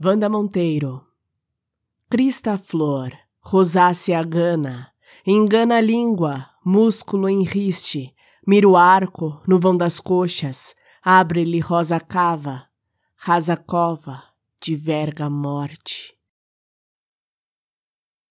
Vanda Monteiro. Crista flor, rosácea gana, engana a língua, músculo enriste, mira o arco no vão das coxas, abre-lhe rosa cava, rasa cova, de verga morte.